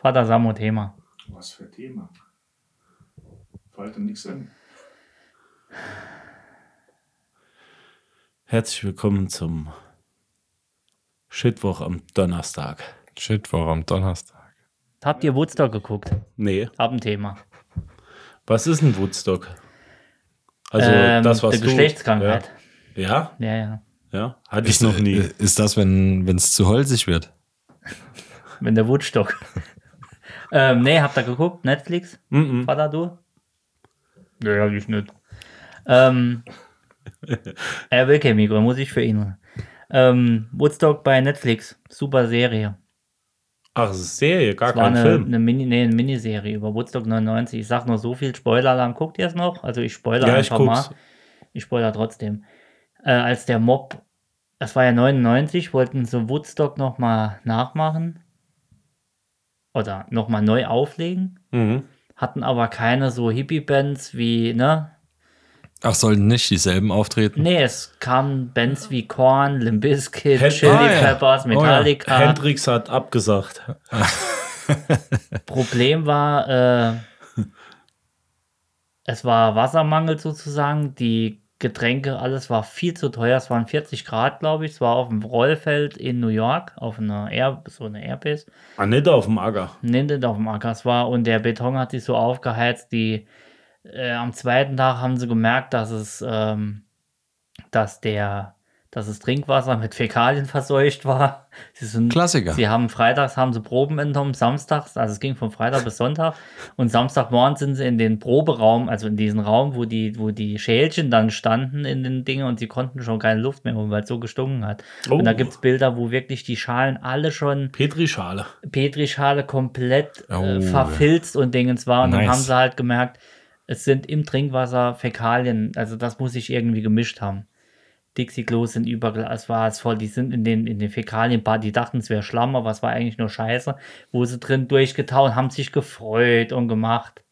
Vater Samo Thema. Was für ein Thema? Fällt dir nichts an. Herzlich willkommen zum Shitwoch am Donnerstag. Shitwoch am Donnerstag. Habt ihr Woodstock geguckt? Nee, Hab ein Thema. was ist ein Woodstock? Also Ähm, das, was eine du... Geschlechtskrankheit. Ja, Ja, ja. ja, hatte ich noch nie. Ist das, wenn es zu holzig wird? Wenn der Woodstock. Ähm, nee, habt ihr geguckt? Netflix? Mhm. Vater, du? Nee, hab ich nicht. Ähm, er will kein Mikro, muss ich für ihn. Ähm, Woodstock bei Netflix. Super Serie. Ach, es ist Serie, gar kein eine, Film. eine, Mini, nee, eine Miniserie über Woodstock 99. Ich sag nur so viel Spoiler-Alarm. Guckt ihr es noch? Also ich spoiler Ja, ich einfach mal. guck's. Ich spoiler trotzdem. Äh, als der Mob, das war ja 99, wollten sie Woodstock nochmal nachmachen. Oder nochmal neu auflegen. Mhm. Hatten aber keine so Hippie-Bands wie, ne? Ach, sollten nicht dieselben auftreten? Nee, es kamen Bands wie Korn, Limp Bizkit, Hen- Chili Ah, ja. Peppers, Oh, ja. Metallica. Hendrix hat abgesagt. Problem war, äh, es war Wassermangel sozusagen. Die Getränke, alles war viel zu teuer. Es waren 40 Grad, glaube ich. Es war auf dem Rollfeld in New York, auf einer Air, so eine Airbase. Ah, nicht auf dem Acker. Nee, nicht auf dem Acker. Es war und der Beton hat sich so aufgeheizt. Die äh, am zweiten Tag haben sie gemerkt, dass es, ähm, dass der, dass das Trinkwasser mit Fäkalien verseucht war. Sie sind, Klassiker. Sie haben freitags haben sie Proben entnommen, samstags, also es ging von Freitag bis Sonntag und Samstagmorgen sind sie in den Proberaum, also in diesen Raum, wo die, wo die Schälchen dann standen in den Dingen und sie konnten schon keine Luft mehr holen, weil es so gestunken hat. Oh. Und da gibt es Bilder, wo wirklich die Schalen alle schon Petrischale. Petrischale komplett äh, Oh. verfilzt und Dingens war. Und dann Nice. haben sie halt gemerkt, es sind im Trinkwasser Fäkalien, also das muss sich irgendwie gemischt haben. Dixie-Klos sind überall, es war es voll, die sind in den, in den Fäkalien, die dachten, es wäre Schlamm, aber es war eigentlich nur Scheiße, wo sie drin durchgetaut, haben sich gefreut und gemacht.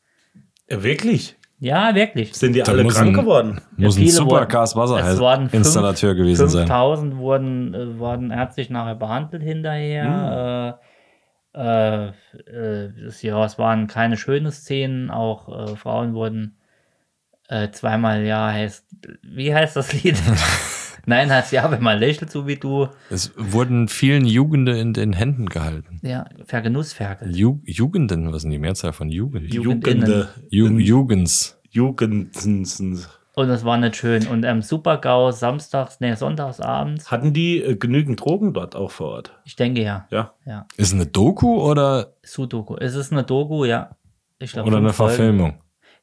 Ja, wirklich? Ja, wirklich. Sind die Da alle muss krank ein- geworden? Muss ein viele super wurden- Gas fünf- Wasserinstallateur gewesen sein. 5000 wurden, äh, wurden ärztlich nachher behandelt hinterher. Äh, äh, äh, das, ja, es waren keine schönen Szenen. Auch äh, Frauen wurden äh, zweimal, ja, heißt, wie heißt das Lied? Nein, heißt ja, wenn man lächelt, so wie du. Es wurden vielen Jugende in den Händen gehalten. Ja, Vergenussferkel. Ju Jugenden, was denn die Mehrzahl von Jugend? Jugende. Ju Jugens. Jugendens. Und das war nicht schön. Und am Super-GAU samstags, nee, sonntags abends, Hatten die äh, genügend Drogen dort auch vor Ort? ich denke ja. Ja. Ja. Ist eine Doku oder, Sudoku. Es ist eine Doku, ja. Ich glaub, oder eine Folgen. Verfilmung?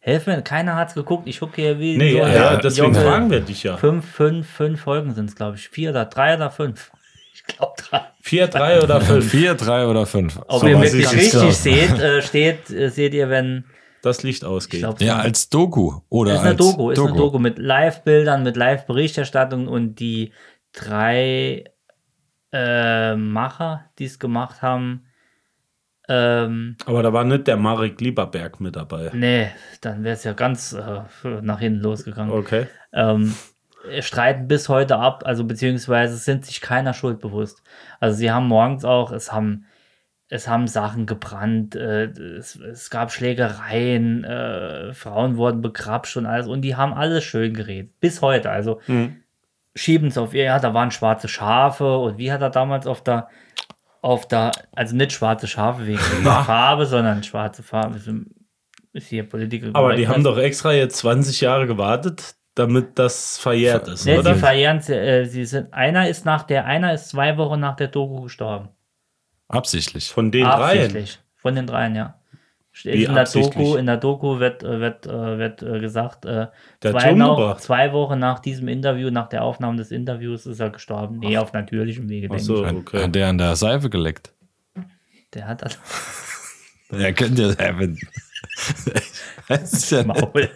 Helf mir, keiner hat's geguckt. Ich gucke hier wie. Nee, so ja, deswegen Junge. fragen wir dich ja. Fünf, fünf, fünf Folgen sind es, glaube ich. Vier oder drei oder fünf. Ich glaube drei. Vier, drei oder fünf? Vier, drei oder fünf? Ob So ihr wirklich richtig klar. seht, äh, steht, äh, seht ihr, wenn. Das Licht Ich ausgeht. glaube, Ja, als Doku. Oder ist eine als Doku, ist eine Doku mit Live-Bildern, mit Live-Berichterstattung und die drei äh, Macher, die es gemacht haben, ähm, Aber da war nicht der Marek Lieberberg mit dabei. nee, dann wäre es ja ganz äh, nach hinten losgegangen. Okay. ähm, streiten bis heute ab, also beziehungsweise sind sich keiner Schuld bewusst. Also sie haben morgens auch, es haben, es haben Sachen gebrannt, äh, es, es gab Schlägereien, äh, Frauen wurden begrapscht und alles und die haben alles schön geredet. Bis heute. Also Hm. schieben es auf ihr, ja, da waren schwarze Schafe und wie hat er damals auf der auf der, also nicht schwarze Schafe wegen der Farbe, sondern schwarze Farbe. Ist, ist hier Political Aber die haben doch extra jetzt 20 Jahre gewartet, damit das verjährt ist, Ne, oder? sie verjähren, äh, sie sind, einer ist nach der, einer ist zwei Wochen nach der Doku gestorben. Absichtlich. Von den dreien. Absichtlich. Von den dreien, ja. Wie in der? Doku, in der Doku wird, äh, wird, äh, wird äh, gesagt, zwei, umgebracht. zwei Wochen nach diesem Interview, nach der Aufnahme des Interviews ist er gestorben. Nee, auf natürlichem Wege, Ach denke so, ich. Hat, okay. hat der an der Seife geleckt? Der hat das Er könnte das ist ja Maul. Wie,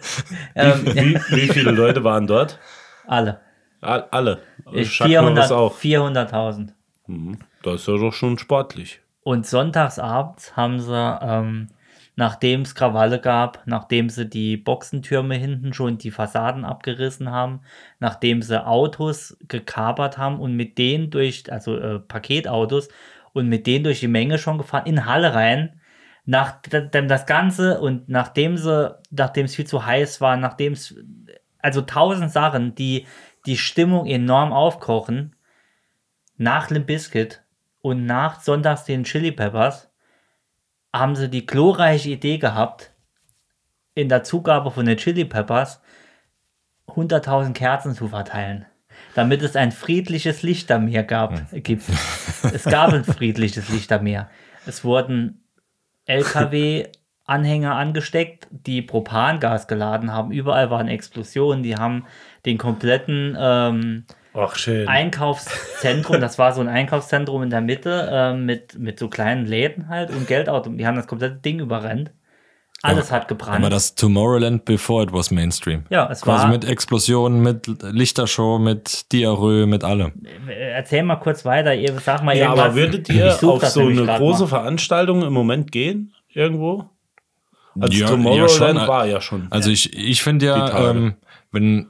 ähm, wie, wie viele Leute waren dort? alle. All- Alle. Ich- Chuck Norris 400 auch. 400.000. Mhm. Das ist ja doch schon sportlich. Und sonntagsabends haben sie, ähm, nachdem es Krawalle gab, nachdem sie die Boxentürme hinten schon die Fassaden abgerissen haben, nachdem sie Autos gekapert haben und mit denen durch, also äh, Paketautos, und mit denen durch die Menge schon gefahren, in Halle rein, nachdem das Ganze und nachdem sie, nachdem es viel zu heiß war, nachdem es, also tausend Sachen, die die Stimmung enorm aufkochen, nach Limp Bizkit und nach Sonntags den Chili Peppers, haben sie die glorreiche Idee gehabt, in der Zugabe von den Chili Peppers 100.000 Kerzen zu verteilen, damit es ein friedliches Lichtermeer gab, gibt. Es gab ein friedliches Lichtermeer. Es wurden LKW-Anhänger angesteckt, die Propangas geladen haben. Überall waren Explosionen. Die haben den kompletten ähm, Ach, schön. Einkaufszentrum, das war so ein Einkaufszentrum in der Mitte ähm, mit, mit so kleinen Läden halt und Geldautomaten. Die haben das komplette Ding überrennt. Alles hat gebrannt. Aber das Tomorrowland before it was Mainstream. Ja, es Quasi war- mit Explosionen, mit Lichtershow, mit Diarrhoe, mit allem. Erzähl mal kurz weiter. Ihr sag mal ja, irgendwas. aber würdet ihr auf so eine große mal. Veranstaltung im Moment gehen? Irgendwo? Also Ja, ja, Tomorrowland schon. war ja schon. Also ich, ich finde ja, ähm, wenn,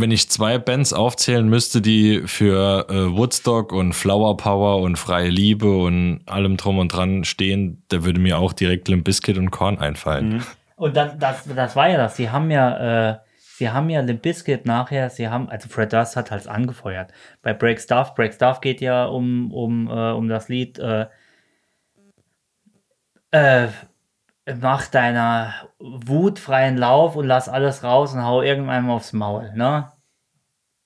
wenn ich zwei Bands aufzählen müsste, die für äh, Woodstock und Flower Power und Freie Liebe und allem drum und dran stehen, da würde mir auch direkt Limp Bizkit und Korn einfallen. Mhm. Und dann, das, das war ja das. Sie haben ja, äh, sie haben ja Limp Bizkit nachher, sie haben, also Fred Durst hat halt angefeuert. Bei Break Stuff, Break Stuff geht ja um, um, äh, um das Lied, äh, äh, mach deiner Wut freien Lauf und lass alles raus und hau irgendeinem aufs Maul, ne?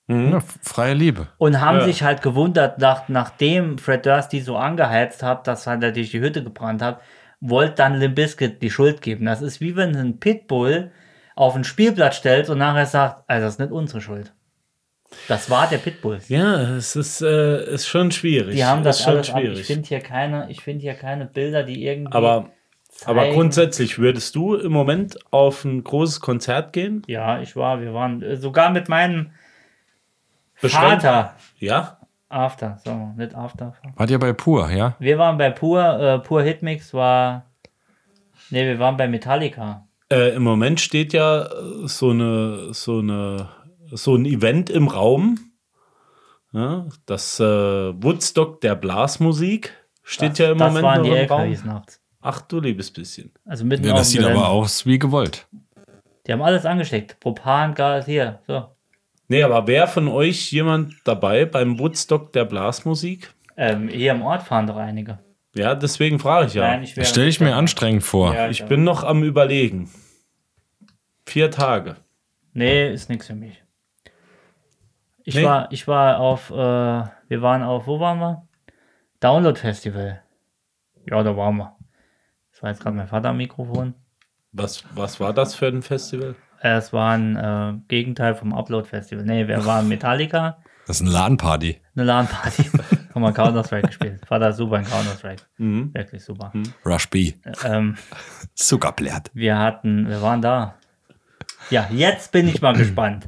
Ja, freie Liebe. Und haben Ja. sich halt gewundert, nach, nachdem Fred Durst die so angeheizt hat, dass halt natürlich die Hütte gebrannt hat, wollte dann Limp Bizkit die Schuld geben. Das ist wie wenn ein Pitbull auf ein Spielplatz stellt und nachher sagt, also das ist nicht unsere Schuld. Das war der Pitbull. Ja, es ist, äh, ist schon schwierig. Die haben das ist schon alles ab. Ich schwierig. finde hier keine, ich finde hier keine Bilder, die irgendwie aber, aber grundsätzlich würdest du im Moment auf ein großes Konzert gehen? Ja, ich war, wir waren äh, sogar mit meinem Beschränkt? Vater Ja. After, so, nicht After. Wart ihr bei Pur, ja? Wir waren bei Pur, äh, Pur Hitmix war, nee, wir waren bei Metallica. Äh, Im Moment steht ja äh, so eine, so eine, so ein Event im Raum. Ja, das äh, Woodstock der Blasmusik steht ja im das Moment waren die im Raum. LKWs nachts. Ach du liebes bisschen. Also mitten Ja, das sieht aber aus wie gewollt. Die haben alles angesteckt. Propan, Gas, hier, so. Nee, aber wer von euch jemand dabei beim Woodstock der Blasmusik? Ähm, hier im Ort fahren doch einige. Ja, deswegen frage ich ja. Nein, ich wäre Stelle ich mir anstrengend vor. Ja, ich bin noch am Überlegen. Vier Tage. Nee, ist nichts für mich. Ich Nee. war, ich war auf, äh, wir waren auf, wo waren wir? Download Festival. Ja, da waren wir. War jetzt gerade mein Vater am Mikrofon. Was, was war das für ein Festival? Es war ein äh, Gegenteil vom Upload Festival. Nee, wir waren Metallica, Das ist eine LAN-Party. eine LAN-Party. Haben wir Counter-Strike gespielt. Vater super in Counter-Strike. Mhm. Wirklich super. Rush B. Ähm, Zuckerblärt. wir hatten, wir waren da. Ja, jetzt bin ich mal gespannt.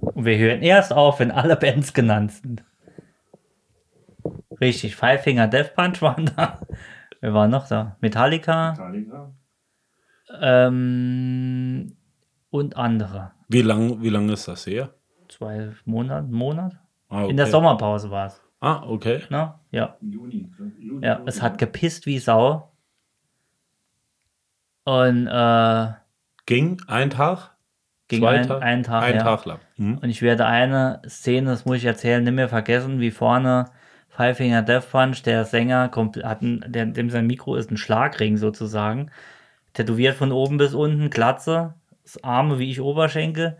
Und wir hören erst auf, wenn alle Bands genannt sind. Richtig, Five Finger Death Punch waren da. Wir waren noch da. Metallica ähm, und andere. Wie lang, wie lang ist das her? Zwei Monate, Monat? Ah, okay. In der Sommerpause war es. Ah, okay. Ne? Ja. Ja, es hat gepisst wie Sau. Und äh, Ging ein Tag? ging Zwei ein, Tage? einen Tag. Ein ja. Tag lang. Mhm. Und ich werde eine Szene, das muss ich erzählen, nicht mehr vergessen, wie vorne Five Finger Death Punch, der Sänger, kommt, hat ein, der, dem sein Mikro ist ein Schlagring sozusagen. Tätowiert von oben bis unten, Glatze, das Arme wie ich Oberschenkel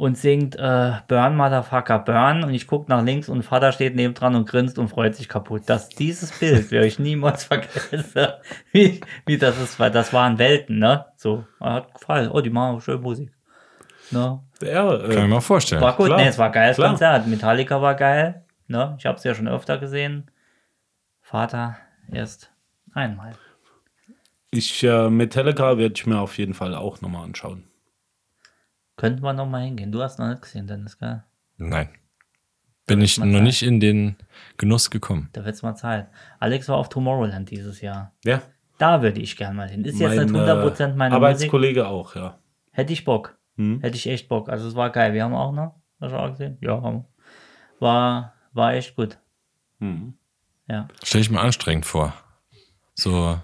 und singt äh, Burn, Motherfucker, Burn. Und ich gucke nach links und Vater steht nebendran und grinst und freut sich kaputt. Das, dieses Bild werde ich niemals vergessen. wie, wie das ist, weil das waren Welten, ne? So, hat gefallen. Oh, die machen auch schön Musik. Ne? Ja, Kann ich äh, mir mal vorstellen. War gut, klar. nee, es war ein geiles Klar. Konzert. Metallica war geil. Ne? Ich habe es ja schon öfter gesehen. Vater erst einmal. ich, äh, Metallica werde ich mir auf jeden Fall auch nochmal anschauen. Könnten wir noch mal hingehen. Du hast noch nicht gesehen, Dennis, gell? Nein. Bin ich noch Zeit. nicht in den Genuss gekommen. Da wird's mal Zeit. Alex war auf Tomorrowland dieses Jahr. Ja, Da würde ich gerne mal hin. Ist jetzt nicht mein, 100% äh, meine Musik. Arbeitskollege auch, ja. Hätte ich Bock. Hm. Hätte ich echt Bock. Also es war geil. Wir haben auch noch, hast du auch gesehen? Ja, haben wir. War, war echt gut. Hm. Ja. Stelle ich mir anstrengend vor. So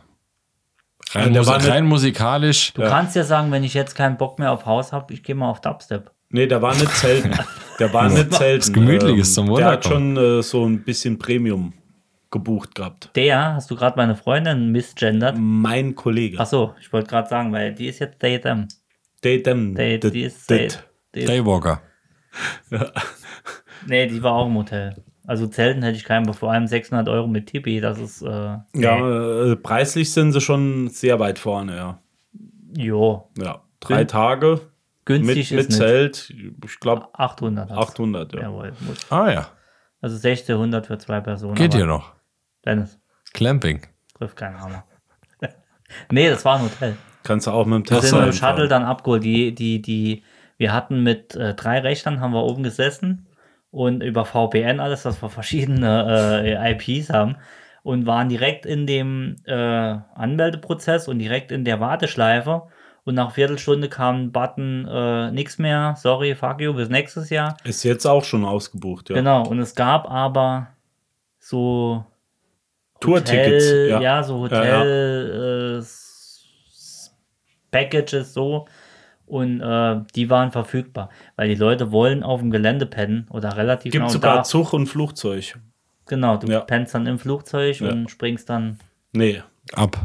Rein, der musi war nicht- rein musikalisch. Du kannst ja sagen, wenn ich jetzt keinen Bock mehr auf Haus habe, ich gehe mal auf Dubstep. Nee, der war nicht selten. Der war nicht selten. Gemütliches zum Der hat schon äh, so ein bisschen Premium gebucht gehabt. Der, hast du gerade meine Freundin misgendert? Mein Kollege. Ach so, ich wollte gerade sagen, weil die ist jetzt Datem. Datem. Die, dit- die nee, die war auch im Hotel. Also Zelten hätte ich keinen, vor allem 600 Euro mit Tipi, das ist, äh, nee. Ja, äh, preislich sind sie schon sehr weit vorne, ja. jo, Ja, drei Gün- Tage mit, günstig mit ist nicht. Zelt, ich glaube 800. hast du. 800, ja. Jawohl, muss. Ah ja. Also 1600 für zwei Personen. Geht hier noch. Dennis, Clamping. trifft keinen Hammer. nee, das war ein Hotel. Kannst du auch mit dem Wir Tesla sind mit dem. Shuttle dann abgeholt. Die, die, die, wir hatten mit äh, drei Rechnern, haben wir oben gesessen und über VPN alles, dass wir verschiedene äh, IPs haben und waren direkt in dem äh, Anmeldeprozess und direkt in der Warteschleife. Und nach Viertelstunde kam ein Button, äh, nix mehr, sorry, fuck you, bis nächstes Jahr. Ist jetzt auch schon ausgebucht, ja. Genau, und es gab aber so Tourtickets, ja. ja. so Hotel Äh, s- Packages so und äh, die waren verfügbar, weil die Leute wollen auf dem Gelände pennen oder relativ Gibt nah und sogar da, Zug und Flugzeug. genau, du Ja. pennst dann im Flugzeug Ja. und springst dann Nee. Ab.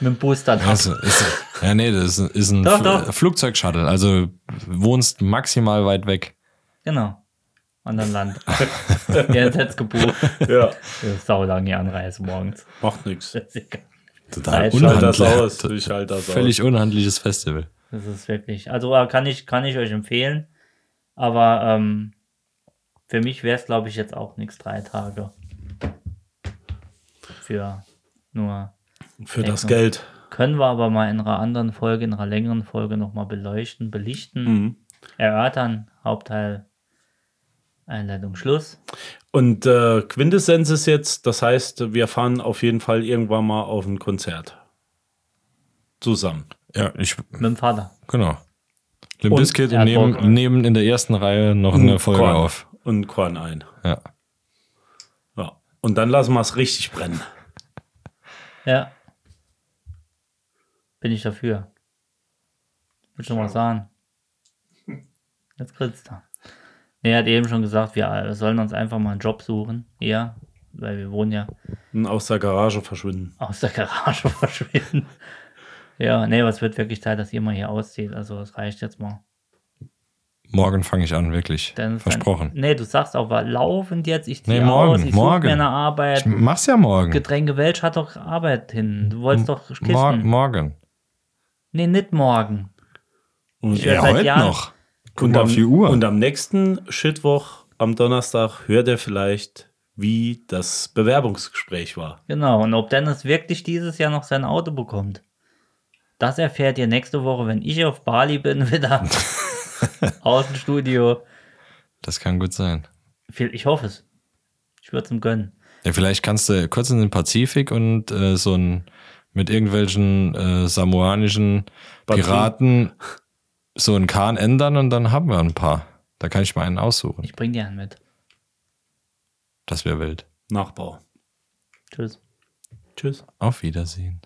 mit dem Bus dann ab. Also, ist, ja, nee, das ist, ist ein Doch, Fl doch. Flugzeugshuttle. Also wohnst maximal weit weg. Genau. Anderen Land. ja, jetzt hätt's gebucht. Ja, Das ist sau lang die Anreise morgens. macht nichts. Das ist egal. Total Ich Ich halte das unhandlich. aus. Ich halte das Völlig aus. unhandliches Festival. Das ist wirklich, also äh, kann ich, kann ich euch empfehlen. Aber ähm, für mich wäre es, glaube ich, jetzt auch nichts drei Tage. Für nur. Für das. Geld. Können wir aber mal in einer anderen Folge, in einer längeren Folge nochmal beleuchten, belichten, Mhm. erörtern. Hauptteil, Einleitung, Schluss. Und äh, Quintessenz ist jetzt, das heißt, wir fahren auf jeden Fall irgendwann mal auf ein Konzert. Zusammen. Ja, ich, Mit dem Vater. genau. Limp Und Bizkit und hat nehmen, nehmen in der ersten Reihe noch eine Folge Korn. auf. Und Korn ein. Ja. Ja. Und dann lassen wir es richtig brennen. Ja. Bin ich dafür. Will schon was sagen. Jetzt grinst er. Nee, er hat eben schon gesagt, wir sollen uns einfach mal einen Job suchen. Ja, weil wir wohnen ja Und aus der Garage verschwinden. aus der Garage verschwinden. Ja, nee, aber es wird wirklich Zeit, dass ihr mal hier auszieht. Also, es reicht jetzt mal. Morgen fange ich an, wirklich. Dann Versprochen. Dann, nee, du sagst auch, war laufend jetzt. Ich ziehe Nee, morgen, aus, ich suche morgen. mir eine Arbeit. Ich mach's ja morgen. Getränke Welch hat doch Arbeit hin. Du wolltest doch Kisten. Mor morgen. Nee, nicht morgen. Und, Ich Ja, seit heute Jahren- noch. Und, am, auf die Uhr. und am nächsten Shitwoch, am Donnerstag, hört er vielleicht, wie das Bewerbungsgespräch war. Genau, und ob Dennis wirklich dieses Jahr noch sein Auto bekommt, das erfährt ihr nächste Woche, wenn ich auf Bali bin, wieder aus dem Studio. das kann gut sein. Ich hoffe es. Ich würde es ihm gönnen. Ja, vielleicht kannst du kurz in den Pazifik und äh, so ein mit irgendwelchen äh, samoanischen. Piraten so einen Kahn ändern und dann haben wir ein paar. Da kann ich mal einen aussuchen. Ich bring dir einen mit. Das wäre wild. Nachbau. Tschüss. Tschüss. Auf Wiedersehen.